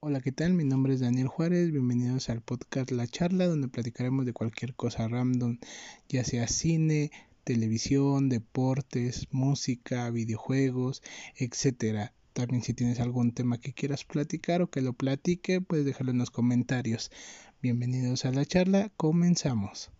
Hola, ¿qué tal? Mi nombre es Daniel Juárez. Bienvenidos al podcast La Charla, donde platicaremos de cualquier cosa random, ya sea cine, televisión, deportes, música, videojuegos, etcétera. También si tienes algún tema que quieras platicar o que lo platique, puedes dejarlo en los comentarios. Bienvenidos a la charla, comenzamos.